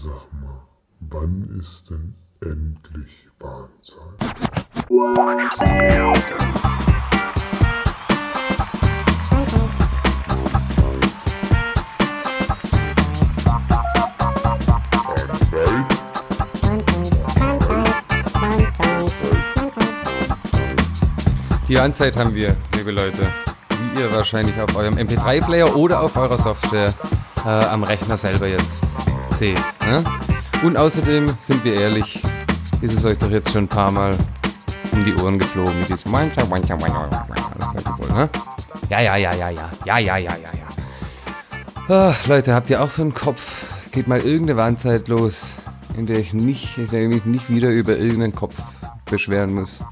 Sag mal, wann ist denn endlich Bahnzeit? Die Anzeit haben wir, liebe Leute. Wie ihr wahrscheinlich auf eurem MP3-Player oder auf eurer Software äh, am Rechner selber jetzt seht. Ne? Und außerdem, sind wir ehrlich, ist es euch doch jetzt schon ein paar Mal um die Ohren geflogen mit diesem seid ihr wohl, ne? Ja, ja, ja, ja, ja. Ja, ja, ja, ja, ja. Leute, habt ihr auch so einen Kopf? Geht mal irgendeine Warnzeit los, in der ich nicht, in der ich mich nicht wieder über irgendeinen Kopf beschweren muss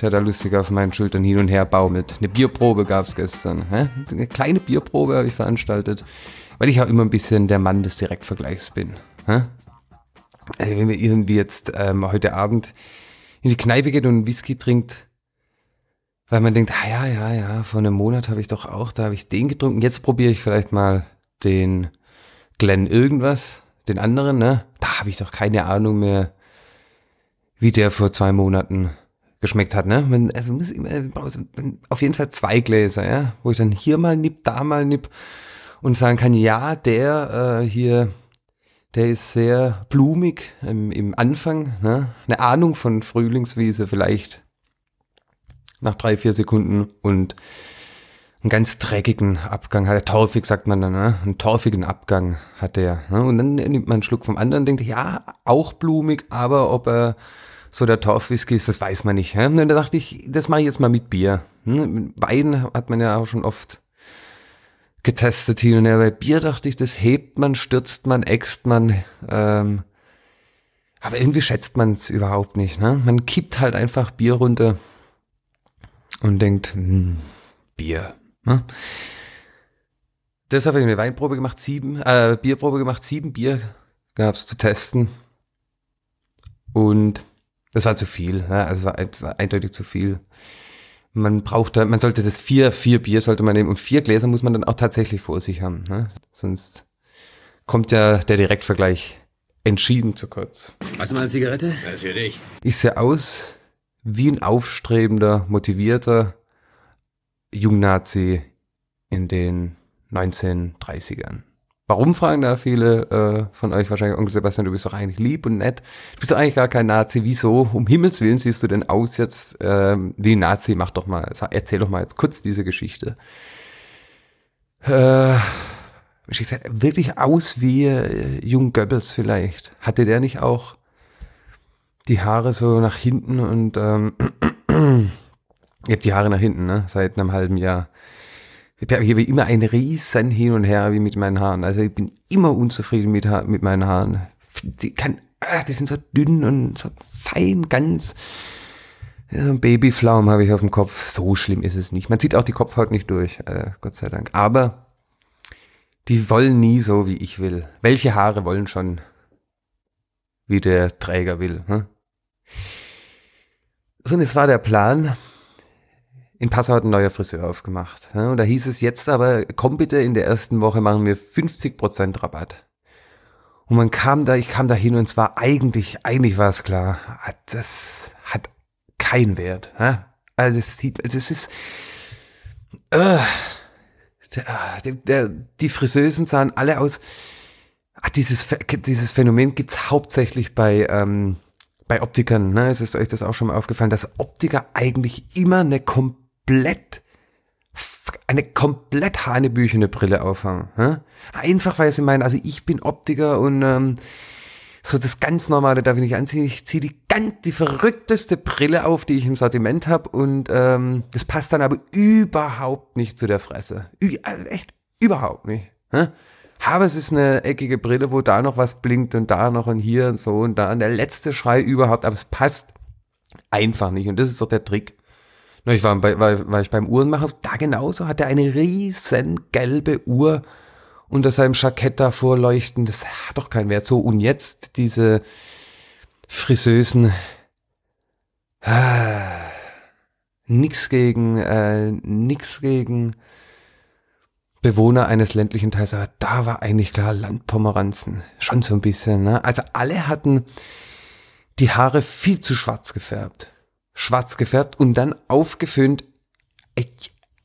der da lustig auf meinen Schultern hin und her baumelt. Eine Bierprobe gab es gestern. Hä? Eine kleine Bierprobe habe ich veranstaltet, weil ich auch immer ein bisschen der Mann des Direktvergleichs bin. Also wenn wir irgendwie jetzt ähm, heute Abend in die Kneipe geht und Whisky trinkt, weil man denkt, ah ja, ja, ja, vor einem Monat habe ich doch auch, da habe ich den getrunken. Jetzt probiere ich vielleicht mal den Glenn irgendwas, den anderen, ne? Da habe ich doch keine Ahnung mehr, wie der vor zwei Monaten geschmeckt hat, ne? Man, also muss immer, auf jeden Fall zwei Gläser, ja, wo ich dann hier mal nipp, da mal nipp und sagen kann, ja, der äh, hier, der ist sehr blumig im, im Anfang, ne? Eine Ahnung von Frühlingswiese vielleicht nach drei, vier Sekunden und einen ganz dreckigen Abgang hat er, torfig sagt man dann, ne? einen torfigen Abgang hat er. Ne? Und dann nimmt man einen Schluck vom anderen, denkt, ja, auch blumig, aber ob er so der Torfwhisky ist, das weiß man nicht. Ja? Und dann dachte ich, das mache ich jetzt mal mit Bier. Hm? Wein hat man ja auch schon oft getestet hin und her. Bei Bier dachte ich, das hebt man, stürzt man, äxt man. Ähm, aber irgendwie schätzt man es überhaupt nicht. Ne? Man kippt halt einfach Bier runter und denkt, hm, Bier. Ne? Deshalb habe ich eine Weinprobe gemacht, sieben, äh, Bierprobe gemacht, sieben Bier gab's zu testen. Und das war zu viel, ne? also es eindeutig zu viel. Man braucht da, man sollte das vier, vier Bier sollte man nehmen und vier Gläser muss man dann auch tatsächlich vor sich haben. Ne? Sonst kommt ja der Direktvergleich entschieden zu kurz. Hast du mal eine Zigarette? Natürlich. Ich sehe aus wie ein aufstrebender, motivierter Jungnazi in den 1930ern. Warum fragen da viele äh, von euch wahrscheinlich, Onkel Sebastian, du bist doch eigentlich lieb und nett. Du bist doch eigentlich gar kein Nazi. Wieso? Um Himmels Willen siehst du denn aus jetzt ähm, wie ein Nazi? Mach doch mal, erzähl doch mal jetzt kurz diese Geschichte. Äh, ich sag, wirklich aus wie äh, Jung Goebbels vielleicht. Hatte der nicht auch die Haare so nach hinten und ähm, ihr habt die Haare nach hinten, ne? Seit einem halben Jahr. Ich habe immer ein riesen Hin und Her wie mit meinen Haaren. Also ich bin immer unzufrieden mit, mit meinen Haaren. Die, kann, ah, die sind so dünn und so fein, ganz. Ja, Babyflaum habe ich auf dem Kopf. So schlimm ist es nicht. Man sieht auch die Kopfhaut nicht durch, äh, Gott sei Dank. Aber die wollen nie so, wie ich will. Welche Haare wollen schon, wie der Träger will? Hm? So, und es war der Plan, in Passau hat ein neuer Friseur aufgemacht. Und da hieß es jetzt aber, komm bitte, in der ersten Woche machen wir 50% Rabatt. Und man kam da, ich kam da hin und es war eigentlich, eigentlich war es klar, ah, das hat keinen Wert. Also es sieht, es ist, äh, der, der, die Friseusen sahen alle aus, ach, dieses, dieses Phänomen gibt's hauptsächlich bei, ähm, bei Optikern, ne? Es ist euch das auch schon mal aufgefallen, dass Optiker eigentlich immer eine komplett komplett eine komplett hanebüchene Brille aufhaben. Hä? Einfach weil sie meinen, also ich bin Optiker und ähm, so das ganz normale darf ich nicht anziehen. Ich ziehe die ganz die verrückteste Brille auf, die ich im Sortiment habe und ähm, das passt dann aber überhaupt nicht zu der Fresse. Ü also echt überhaupt nicht. Hä? Aber es ist eine eckige Brille, wo da noch was blinkt und da noch und hier und so und da. Und der letzte Schrei überhaupt, aber es passt einfach nicht. Und das ist doch der Trick. Ich war, bei, war, war ich beim Uhrenmacher, da genauso hat er eine riesen gelbe Uhr unter seinem Jackett da vorleuchten. Das hat doch keinen Wert. So, und jetzt diese Friseusen. Ah, nix gegen, äh, nix gegen Bewohner eines ländlichen Teils, aber da war eigentlich klar Landpomeranzen. Schon so ein bisschen, ne? Also alle hatten die Haare viel zu schwarz gefärbt. Schwarz gefärbt und dann aufgeföhnt.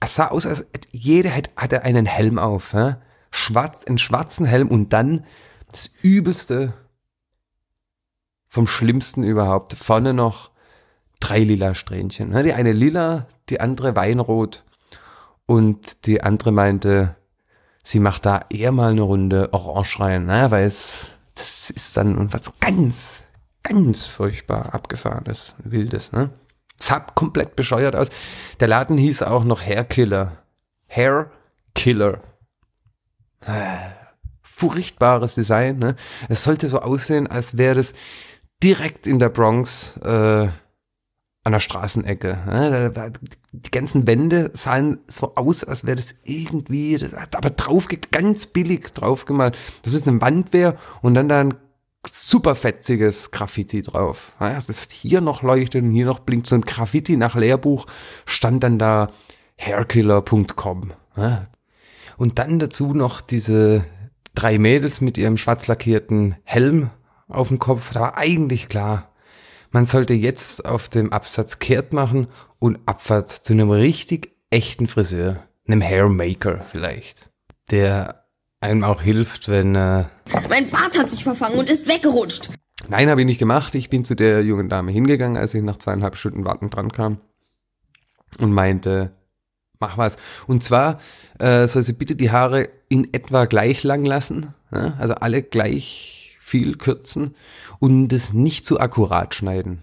Es sah aus, als jeder hatte einen Helm auf. Ja? Schwarz, einen schwarzen Helm und dann das Übelste vom Schlimmsten überhaupt. Vorne noch drei lila Strähnchen. Ne? Die eine lila, die andere weinrot und die andere meinte, sie macht da eher mal eine Runde Orange rein, ne? weil es, das ist dann was ganz, ganz furchtbar abgefahrenes, wildes. Ne? Sah komplett bescheuert aus. Der Laden hieß auch noch Hair Killer. Hair Killer. Furchtbares Design. Ne? Es sollte so aussehen, als wäre es direkt in der Bronx äh, an der Straßenecke. Die ganzen Wände sahen so aus, als wäre das irgendwie, aber drauf, ganz billig draufgemalt. Das ist eine Wand und dann da ein super fetziges Graffiti drauf. Das ist hier noch leuchtet und hier noch blinkt so ein Graffiti nach Lehrbuch, stand dann da hairkiller.com. Und dann dazu noch diese drei Mädels mit ihrem schwarz lackierten Helm auf dem Kopf. Da war eigentlich klar, man sollte jetzt auf dem Absatz kehrt machen und Abfahrt zu einem richtig echten Friseur, einem Hairmaker vielleicht, der einem auch hilft, wenn... Äh mein Bart hat sich verfangen und ist weggerutscht. Nein, habe ich nicht gemacht. Ich bin zu der jungen Dame hingegangen, als ich nach zweieinhalb Stunden Warten dran kam und meinte, mach was. Und zwar äh, soll sie bitte die Haare in etwa gleich lang lassen, ja? also alle gleich viel kürzen und es nicht zu akkurat schneiden.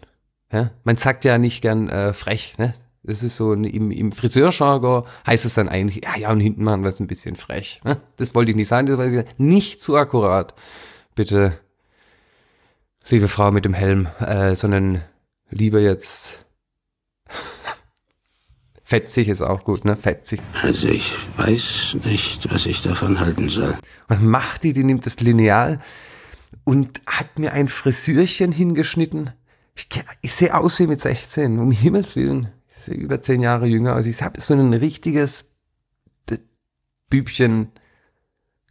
Ja? Man sagt ja nicht gern äh, frech, ne? Das ist so im, im Friseurjargon heißt es dann eigentlich, ja, ja, und hinten machen wir es ein bisschen frech. Ne? Das wollte ich nicht sagen, das ich nicht zu akkurat. Bitte, liebe Frau mit dem Helm, äh, sondern lieber jetzt fetzig ist auch gut, ne? Fetzig. Also ich weiß nicht, was ich davon halten soll. Was macht die? Die nimmt das Lineal, und hat mir ein Frisürchen hingeschnitten. Ich, ich sehe aus wie mit 16, um Himmels Willen. Über zehn Jahre jünger aus. Ich habe so ein richtiges Bübchen.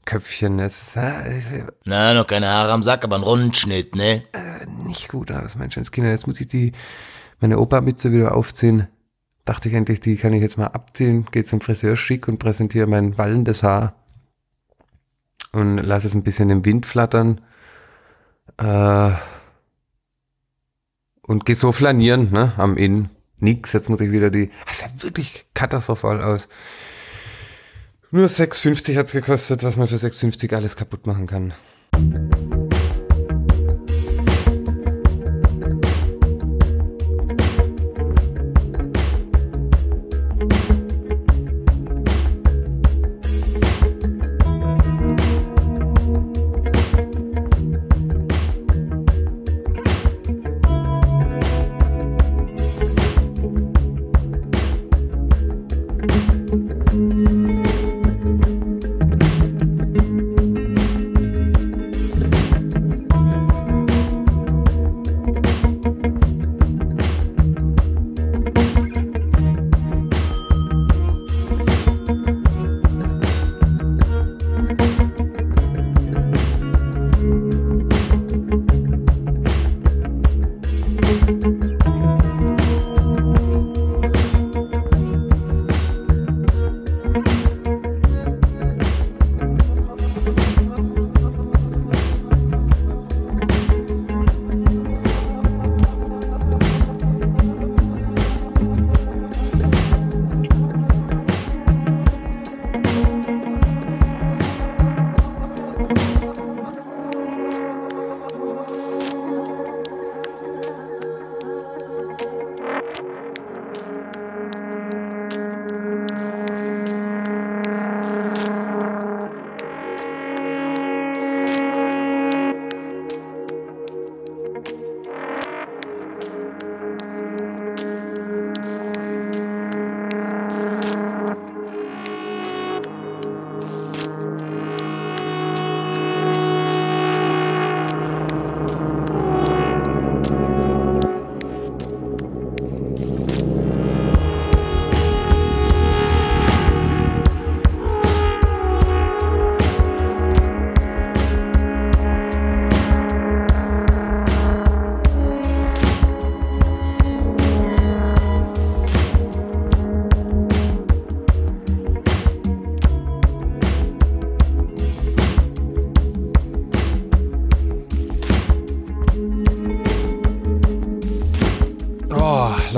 Köpfchen. Das, Na, noch keine Haare am Sack, aber ein Rundschnitt, ne? Äh, nicht gut aus, Menschenskinder. Jetzt muss ich die, meine Opa-Mütze wieder aufziehen. Dachte ich endlich, die kann ich jetzt mal abziehen. Gehe zum Friseur schick und präsentiere mein wallendes Haar. Und lasse es ein bisschen im Wind flattern. Äh, und geh so flanieren, ne, am Inn. Nix, jetzt muss ich wieder die, das sah wirklich katastrophal aus. Nur 6,50 hat's gekostet, was man für 6,50 alles kaputt machen kann.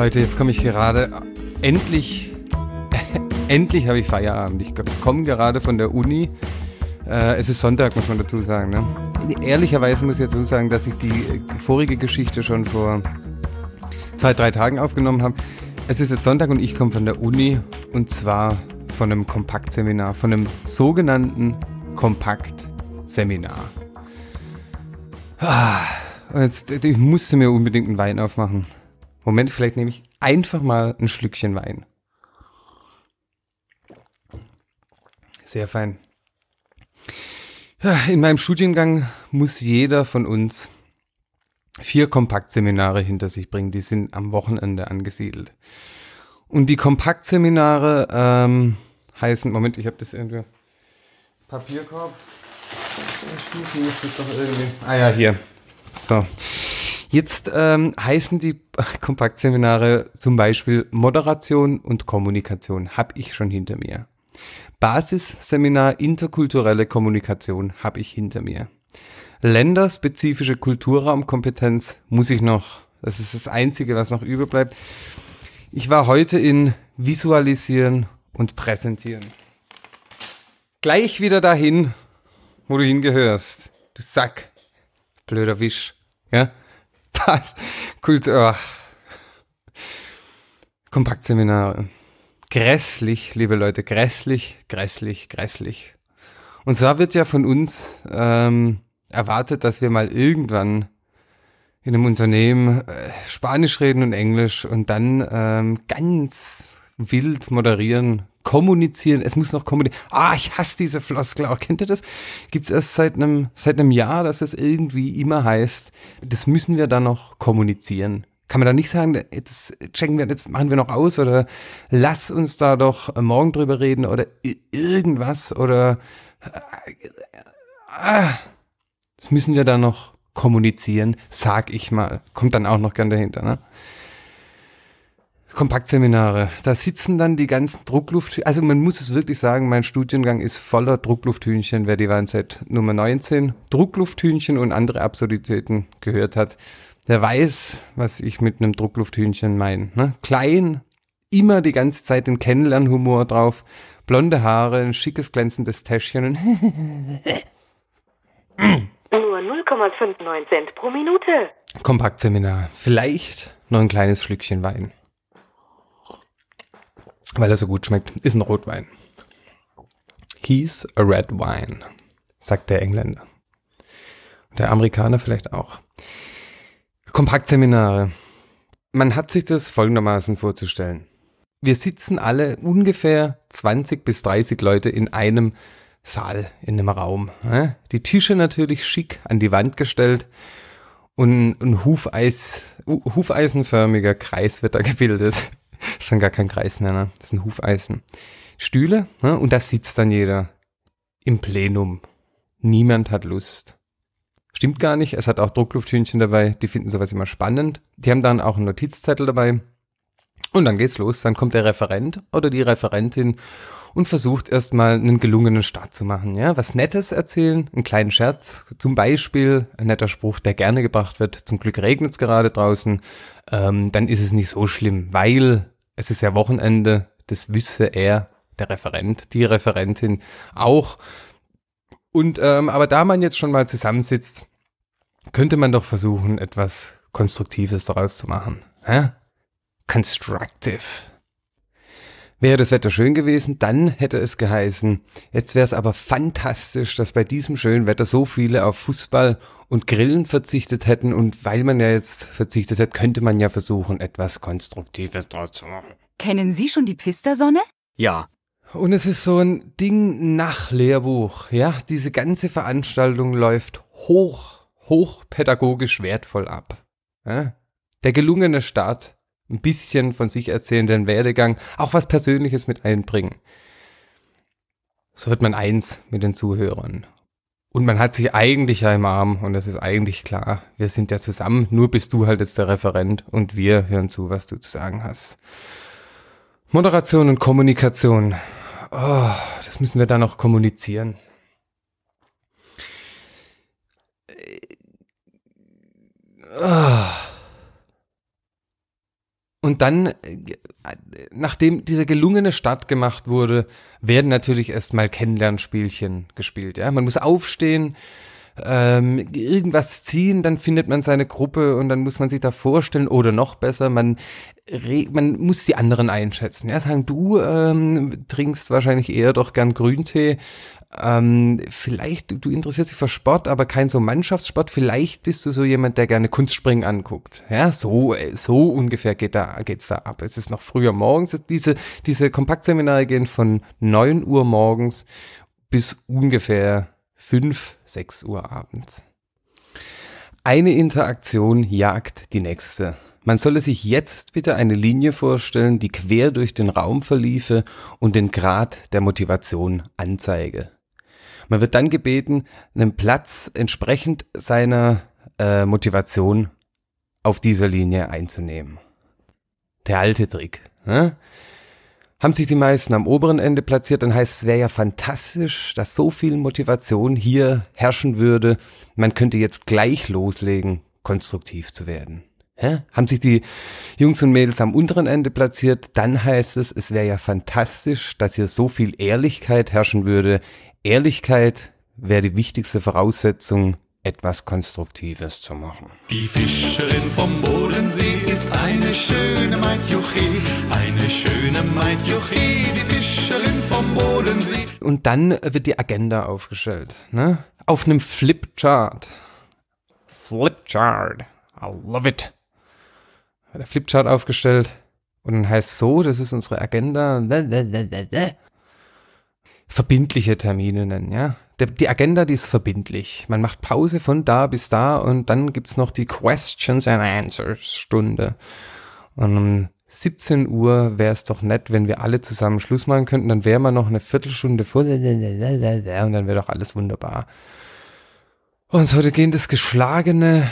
Leute, jetzt komme ich gerade endlich, endlich habe ich Feierabend. Ich komme gerade von der Uni. Äh, es ist Sonntag, muss man dazu sagen. Ne? Ehrlicherweise muss ich dazu sagen, dass ich die vorige Geschichte schon vor zwei, drei Tagen aufgenommen habe. Es ist jetzt Sonntag und ich komme von der Uni und zwar von einem Kompaktseminar, von einem sogenannten Kompaktseminar. Ah, und jetzt, ich musste mir unbedingt einen Wein aufmachen. Moment, vielleicht nehme ich einfach mal ein Schlückchen Wein. Sehr fein. In meinem Studiengang muss jeder von uns vier Kompaktseminare hinter sich bringen. Die sind am Wochenende angesiedelt. Und die Kompaktseminare ähm, heißen, Moment, ich habe das irgendwie, Papierkorb. Schließen muss das doch irgendwie. Ah ja, hier. So. Jetzt ähm, heißen die Kompaktseminare zum Beispiel Moderation und Kommunikation. Habe ich schon hinter mir. Basisseminar interkulturelle Kommunikation habe ich hinter mir. Länderspezifische Kulturraumkompetenz muss ich noch. Das ist das Einzige, was noch überbleibt. Ich war heute in Visualisieren und Präsentieren. Gleich wieder dahin, wo du hingehörst. Du Sack. Blöder Wisch. Ja? Das. Kultur. Oh. Kompaktseminare. Grässlich, liebe Leute. Grässlich, grässlich, grässlich. Und zwar wird ja von uns ähm, erwartet, dass wir mal irgendwann in einem Unternehmen äh, Spanisch reden und Englisch und dann ähm, ganz wild moderieren, kommunizieren. Es muss noch kommunizieren. Ah, ich hasse diese Floskel auch. Kennt ihr das? Gibt's erst seit einem seit einem Jahr, dass es irgendwie immer heißt, das müssen wir dann noch kommunizieren. Kann man da nicht sagen, das checken wir, jetzt machen wir noch aus oder lass uns da doch morgen drüber reden oder irgendwas oder äh, das müssen wir dann noch kommunizieren, sag ich mal. Kommt dann auch noch gern dahinter, ne? Kompaktseminare. Da sitzen dann die ganzen Druckluft, also man muss es wirklich sagen, mein Studiengang ist voller Drucklufthühnchen, wer die Warnzeit Nummer 19 Drucklufthühnchen und andere Absurditäten gehört hat, der weiß, was ich mit einem Drucklufthühnchen meine. Ne? Klein, immer die ganze Zeit den Kennenlernhumor drauf, blonde Haare, ein schickes glänzendes Täschchen und Nur 0,59 Cent pro Minute. Kompaktseminar. Vielleicht noch ein kleines Schlückchen Wein. Weil er so gut schmeckt. Ist ein Rotwein. He's a red wine, sagt der Engländer. Der Amerikaner vielleicht auch. Kompaktseminare. Man hat sich das folgendermaßen vorzustellen. Wir sitzen alle ungefähr 20 bis 30 Leute in einem Saal, in einem Raum. Die Tische natürlich schick an die Wand gestellt und ein Hufeis, hufeisenförmiger Kreis wird da gebildet. Das ist dann gar kein Kreis mehr, ne? Das sind Hufeisen. Stühle, ne? Und da sitzt dann jeder im Plenum. Niemand hat Lust. Stimmt gar nicht. Es hat auch Drucklufthühnchen dabei. Die finden sowas immer spannend. Die haben dann auch einen Notizzettel dabei. Und dann geht's los. Dann kommt der Referent oder die Referentin und versucht erstmal einen gelungenen Start zu machen. Ja, was Nettes erzählen, einen kleinen Scherz, zum Beispiel ein netter Spruch, der gerne gebracht wird. Zum Glück regnet's gerade draußen. Ähm, dann ist es nicht so schlimm, weil es ist ja Wochenende. Das wüsste er, der Referent, die Referentin auch. Und ähm, aber da man jetzt schon mal zusammensitzt, könnte man doch versuchen, etwas Konstruktives daraus zu machen. Hä? Constructive. Wäre das Wetter schön gewesen, dann hätte es geheißen, jetzt wäre es aber fantastisch, dass bei diesem schönen Wetter so viele auf Fußball und Grillen verzichtet hätten und weil man ja jetzt verzichtet hat, könnte man ja versuchen, etwas Konstruktives draus zu machen. Kennen Sie schon die Pfistersonne? Ja. Und es ist so ein Ding nach Lehrbuch, ja, diese ganze Veranstaltung läuft hoch, hoch pädagogisch wertvoll ab. Ja? Der gelungene Start ein bisschen von sich erzählen, den Werdegang, auch was Persönliches mit einbringen. So wird man eins mit den Zuhörern. Und man hat sich eigentlich ja im Arm und es ist eigentlich klar, wir sind ja zusammen, nur bist du halt jetzt der Referent und wir hören zu, was du zu sagen hast. Moderation und Kommunikation. Oh, das müssen wir da noch kommunizieren. Oh. Und dann, äh, nachdem dieser gelungene Start gemacht wurde, werden natürlich erstmal Kennenlernspielchen gespielt. Ja, man muss aufstehen, ähm, irgendwas ziehen, dann findet man seine Gruppe und dann muss man sich da vorstellen oder noch besser, man man muss die anderen einschätzen. Ja, sagen, du ähm, trinkst wahrscheinlich eher doch gern Grüntee. Ähm, vielleicht, du, du interessierst dich für Sport, aber kein so Mannschaftssport. Vielleicht bist du so jemand, der gerne Kunstspringen anguckt. Ja, so, so ungefähr geht da, geht's da ab. Es ist noch früher morgens. Diese, diese Kompaktseminare gehen von neun Uhr morgens bis ungefähr fünf, sechs Uhr abends. Eine Interaktion jagt die nächste. Man solle sich jetzt bitte eine Linie vorstellen, die quer durch den Raum verliefe und den Grad der Motivation anzeige. Man wird dann gebeten, einen Platz entsprechend seiner äh, Motivation auf dieser Linie einzunehmen. Der alte Trick. Ne? Haben sich die meisten am oberen Ende platziert, dann heißt es, wäre ja fantastisch, dass so viel Motivation hier herrschen würde. Man könnte jetzt gleich loslegen, konstruktiv zu werden. Hä? Haben sich die Jungs und Mädels am unteren Ende platziert, dann heißt es, es wäre ja fantastisch, dass hier so viel Ehrlichkeit herrschen würde. Ehrlichkeit wäre die wichtigste Voraussetzung, etwas Konstruktives zu machen. Die Fischerin vom Bodensee ist eine schöne Maidjoche, eine schöne Maidjoche, die Fischerin vom Bodensee. Und dann wird die Agenda aufgestellt, ne? Auf einem Flipchart. Flipchart. I love it der Flipchart aufgestellt und dann heißt so, das ist unsere Agenda. Verbindliche Termine nennen, ja. Die Agenda, die ist verbindlich. Man macht Pause von da bis da und dann gibt's noch die Questions and Answers Stunde. Und um 17 Uhr wäre es doch nett, wenn wir alle zusammen Schluss machen könnten. Dann wäre man noch eine Viertelstunde vor und dann wäre doch alles wunderbar. Und heute gehen das geschlagene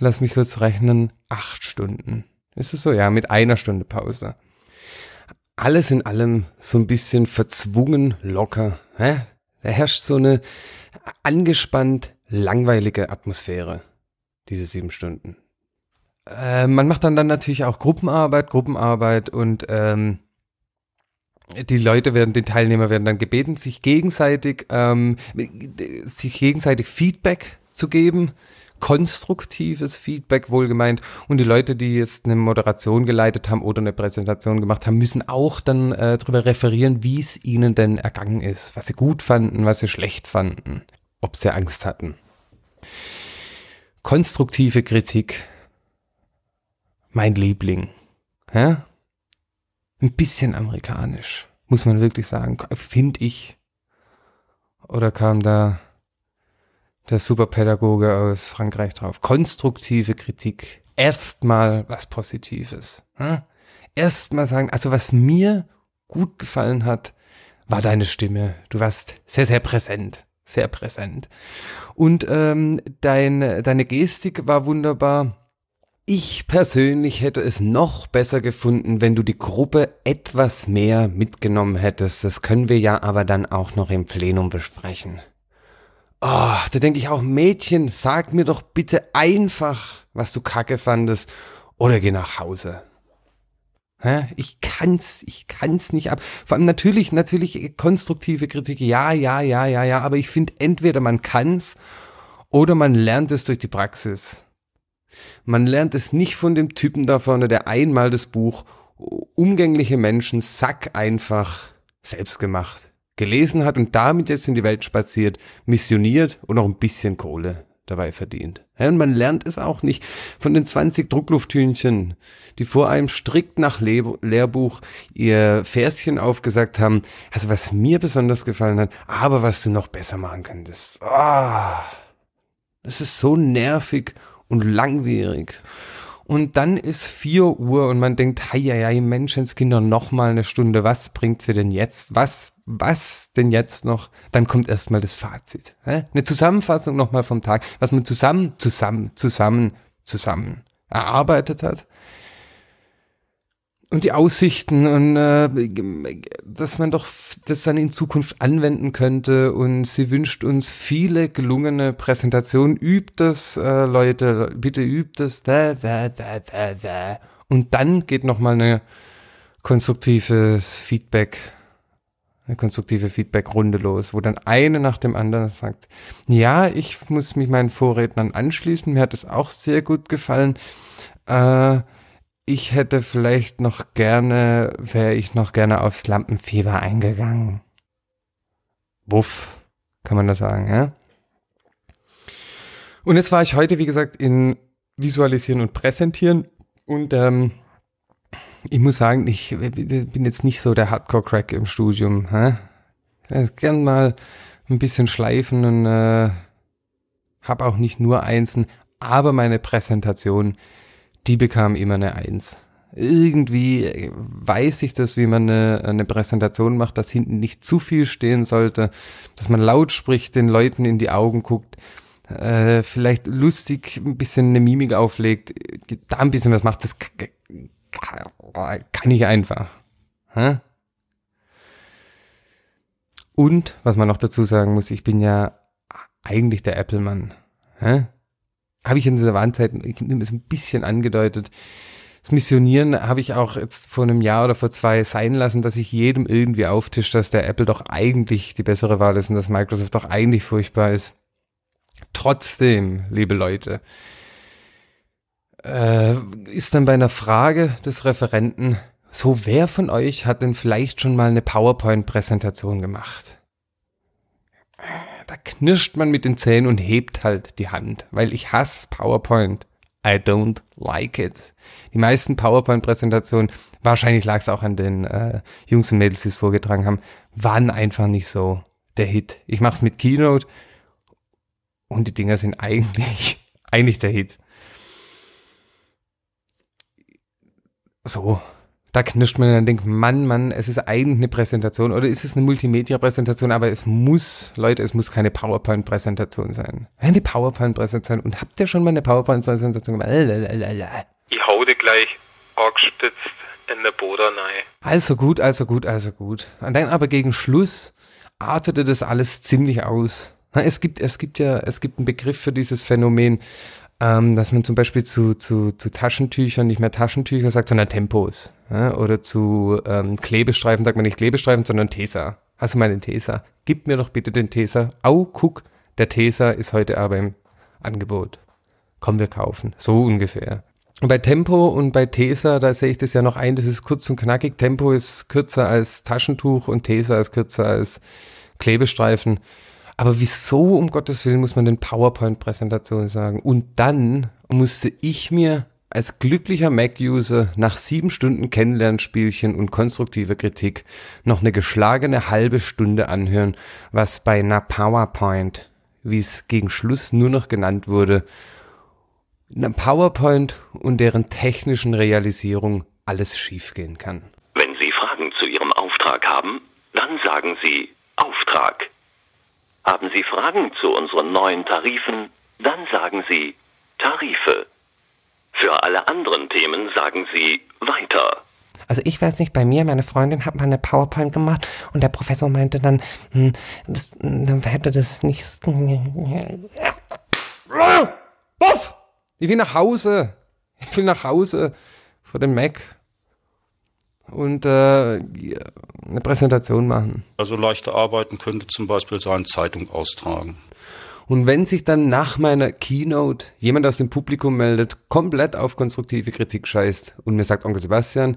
lass mich kurz rechnen, acht Stunden. Ist es so? Ja, mit einer Stunde Pause. Alles in allem so ein bisschen verzwungen locker. Hä? Da herrscht so eine angespannt langweilige Atmosphäre, diese sieben Stunden. Äh, man macht dann dann natürlich auch Gruppenarbeit, Gruppenarbeit und ähm, die Leute werden, die Teilnehmer werden dann gebeten, sich gegenseitig, ähm, sich gegenseitig Feedback zu geben konstruktives Feedback wohlgemeint und die Leute, die jetzt eine Moderation geleitet haben oder eine Präsentation gemacht haben, müssen auch dann äh, darüber referieren, wie es ihnen denn ergangen ist, was sie gut fanden, was sie schlecht fanden, ob sie Angst hatten. Konstruktive Kritik, mein Liebling. Ja? Ein bisschen amerikanisch, muss man wirklich sagen, finde ich. Oder kam da der Superpädagoge aus Frankreich drauf. Konstruktive Kritik. Erstmal was Positives. Hm? Erstmal sagen, also was mir gut gefallen hat, war deine Stimme. Du warst sehr, sehr präsent. Sehr präsent. Und ähm, dein, deine Gestik war wunderbar. Ich persönlich hätte es noch besser gefunden, wenn du die Gruppe etwas mehr mitgenommen hättest. Das können wir ja aber dann auch noch im Plenum besprechen. Oh, da denke ich auch, Mädchen, sag mir doch bitte einfach, was du kacke fandest, oder geh nach Hause. Hä? Ich kann's, ich kann's nicht ab. Vor allem natürlich, natürlich konstruktive Kritik, ja, ja, ja, ja, ja, aber ich finde entweder man kann's oder man lernt es durch die Praxis. Man lernt es nicht von dem Typen da vorne, der einmal das Buch Umgängliche Menschen, sack einfach, selbst gemacht gelesen hat und damit jetzt in die Welt spaziert, missioniert und noch ein bisschen Kohle dabei verdient. Ja, und man lernt es auch nicht von den 20 Drucklufthühnchen, die vor einem strikt nach Le Lehrbuch ihr Verschen aufgesagt haben. Also was mir besonders gefallen hat, aber was du noch besser machen könntest. Ah, das ist so nervig und langwierig. Und dann ist vier Uhr und man denkt, hei, hei Menschenskinder, noch mal eine Stunde. Was bringt sie denn jetzt? Was was denn jetzt noch? Dann kommt erstmal das Fazit. Hä? Eine Zusammenfassung nochmal vom Tag, was man zusammen, zusammen, zusammen, zusammen erarbeitet hat. Und die Aussichten und äh, dass man doch das dann in Zukunft anwenden könnte. Und sie wünscht uns viele gelungene Präsentationen. Übt das, äh, Leute, bitte übt das. Da, da, da, da, da. Und dann geht nochmal eine konstruktives Feedback, eine konstruktive Feedback-Runde los, wo dann eine nach dem anderen sagt, ja, ich muss mich meinen Vorrednern anschließen, mir hat es auch sehr gut gefallen. Äh, ich hätte vielleicht noch gerne, wäre ich noch gerne aufs Lampenfieber eingegangen. Wuff, kann man das sagen, ja? Und jetzt war ich heute, wie gesagt, in Visualisieren und Präsentieren und ähm, ich muss sagen, ich bin jetzt nicht so der Hardcore-Crack im Studium. Hä? Ich gern mal ein bisschen schleifen und äh, habe auch nicht nur Einsen, aber meine Präsentation, die bekam immer eine Eins. Irgendwie weiß ich das, wie man eine, eine Präsentation macht, dass hinten nicht zu viel stehen sollte, dass man laut spricht, den Leuten in die Augen guckt, äh, vielleicht lustig ein bisschen eine Mimik auflegt, da ein bisschen was macht, das kann ich einfach. Hä? Und, was man noch dazu sagen muss, ich bin ja eigentlich der Apple-Mann. Habe ich in dieser Warnzeit, ich nehme es ein bisschen angedeutet, das Missionieren habe ich auch jetzt vor einem Jahr oder vor zwei sein lassen, dass ich jedem irgendwie auftische, dass der Apple doch eigentlich die bessere Wahl ist und dass Microsoft doch eigentlich furchtbar ist. Trotzdem, liebe Leute, äh, ist dann bei einer Frage des Referenten so, wer von euch hat denn vielleicht schon mal eine PowerPoint-Präsentation gemacht? Da knirscht man mit den Zähnen und hebt halt die Hand, weil ich hasse PowerPoint. I don't like it. Die meisten PowerPoint-Präsentationen, wahrscheinlich lag es auch an den äh, Jungs und Mädels, die es vorgetragen haben, waren einfach nicht so der Hit. Ich mache es mit Keynote und die Dinger sind eigentlich, eigentlich der Hit. So, da knirscht man und denkt, Mann, Mann, es ist eigentlich eine Präsentation oder ist es eine Multimedia-Präsentation, aber es muss, Leute, es muss keine PowerPoint-Präsentation sein. Die PowerPoint-Präsentation, und habt ihr schon mal eine PowerPoint-Präsentation gemacht? Ich hau dir gleich angespitzt in der Boden rein. Also gut, also gut, also gut. Und dann aber gegen Schluss artete das alles ziemlich aus. Es gibt, es gibt ja, es gibt einen Begriff für dieses Phänomen, ähm, dass man zum Beispiel zu, zu, zu Taschentüchern nicht mehr Taschentücher sagt, sondern Tempos. Ja? Oder zu ähm, Klebestreifen sagt man nicht Klebestreifen, sondern Tesa. Hast du mal den Tesa? Gib mir doch bitte den Tesa. Au, guck, der Tesa ist heute aber im Angebot. Komm, wir kaufen. So ungefähr. Und bei Tempo und bei Tesa, da sehe ich das ja noch ein, das ist kurz und knackig. Tempo ist kürzer als Taschentuch und Tesa ist kürzer als Klebestreifen. Aber wieso, um Gottes Willen, muss man den PowerPoint-Präsentation sagen? Und dann musste ich mir als glücklicher Mac-User nach sieben Stunden Kennenlernspielchen und konstruktiver Kritik noch eine geschlagene halbe Stunde anhören, was bei einer PowerPoint, wie es gegen Schluss nur noch genannt wurde, einer PowerPoint und deren technischen Realisierung alles schiefgehen kann. Wenn Sie Fragen zu Ihrem Auftrag haben, dann sagen Sie Auftrag. Haben Sie Fragen zu unseren neuen Tarifen? Dann sagen Sie Tarife. Für alle anderen Themen sagen Sie weiter. Also ich weiß nicht, bei mir, meine Freundin hat mal eine PowerPoint gemacht und der Professor meinte dann, hm, das, dann hätte das nicht... Buff! Ich will nach Hause. Ich will nach Hause vor dem Mac und äh, eine Präsentation machen. Also leichte Arbeiten könnte zum Beispiel sein, Zeitung austragen. Und wenn sich dann nach meiner Keynote jemand aus dem Publikum meldet, komplett auf konstruktive Kritik scheißt und mir sagt, Onkel Sebastian,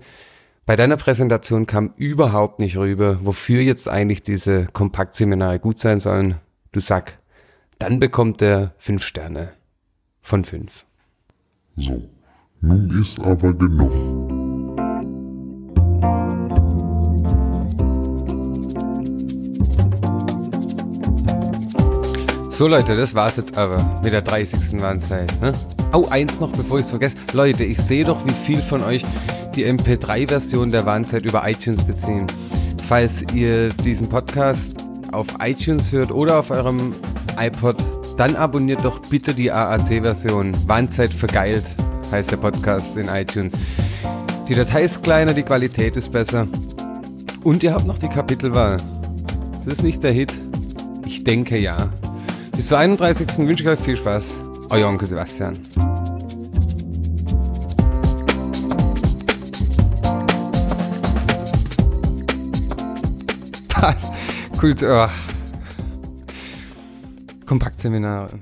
bei deiner Präsentation kam überhaupt nicht rüber, wofür jetzt eigentlich diese Kompaktseminare gut sein sollen, du Sack, dann bekommt er fünf Sterne von fünf. So, nun ist aber genug. So Leute, das war's jetzt aber mit der 30. Warnzeit. Ne? Oh, eins noch, bevor ich es vergesse. Leute, ich sehe doch, wie viel von euch die MP3-Version der Warnzeit über iTunes beziehen. Falls ihr diesen Podcast auf iTunes hört oder auf eurem iPod, dann abonniert doch bitte die AAC-Version. Warnzeit vergeilt heißt der Podcast in iTunes. Die Datei ist kleiner, die Qualität ist besser. Und ihr habt noch die Kapitelwahl. Das ist nicht der Hit. Ich denke ja. Bis zum 31. wünsche ich euch viel Spaß. Euer Onkel Sebastian. Gut, oh. Kompaktseminare.